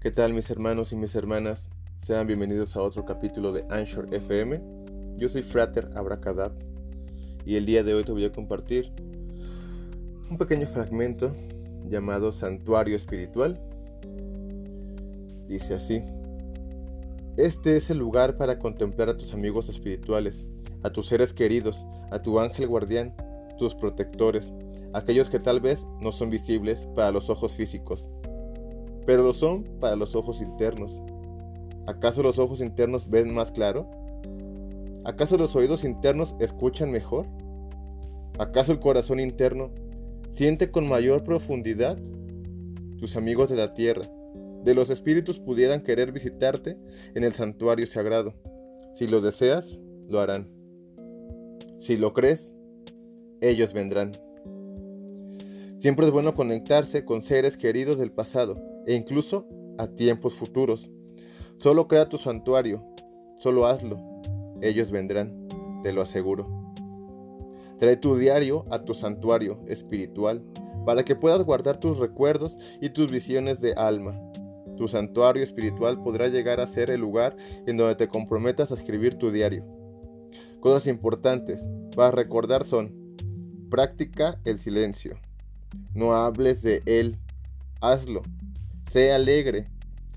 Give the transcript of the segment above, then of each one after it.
¿Qué tal mis hermanos y mis hermanas? Sean bienvenidos a otro capítulo de Anchor FM. Yo soy Frater Abracadab y el día de hoy te voy a compartir un pequeño fragmento llamado Santuario Espiritual. Dice así. Este es el lugar para contemplar a tus amigos espirituales, a tus seres queridos, a tu ángel guardián, tus protectores, aquellos que tal vez no son visibles para los ojos físicos, pero lo son para los ojos internos. ¿Acaso los ojos internos ven más claro? ¿Acaso los oídos internos escuchan mejor? ¿Acaso el corazón interno siente con mayor profundidad? Tus amigos de la tierra, de los espíritus pudieran querer visitarte en el santuario sagrado. Si lo deseas, lo harán. Si lo crees, ellos vendrán. Siempre es bueno conectarse con seres queridos del pasado e incluso a tiempos futuros. Solo crea tu santuario, solo hazlo. Ellos vendrán, te lo aseguro. Trae tu diario a tu santuario espiritual para que puedas guardar tus recuerdos y tus visiones de alma. Tu santuario espiritual podrá llegar a ser el lugar en donde te comprometas a escribir tu diario. Cosas importantes para recordar son, práctica el silencio. No hables de Él, hazlo. Sé alegre.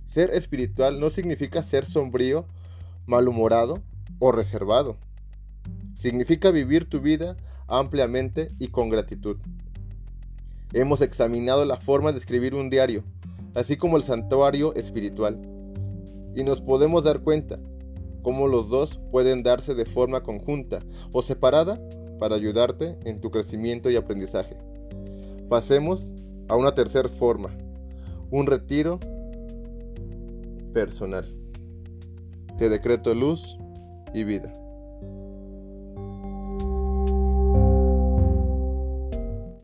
Ser espiritual no significa ser sombrío, malhumorado o reservado. Significa vivir tu vida ampliamente y con gratitud. Hemos examinado la forma de escribir un diario, así como el santuario espiritual, y nos podemos dar cuenta cómo los dos pueden darse de forma conjunta o separada para ayudarte en tu crecimiento y aprendizaje. Pasemos a una tercera forma, un retiro personal. Te decreto luz y vida.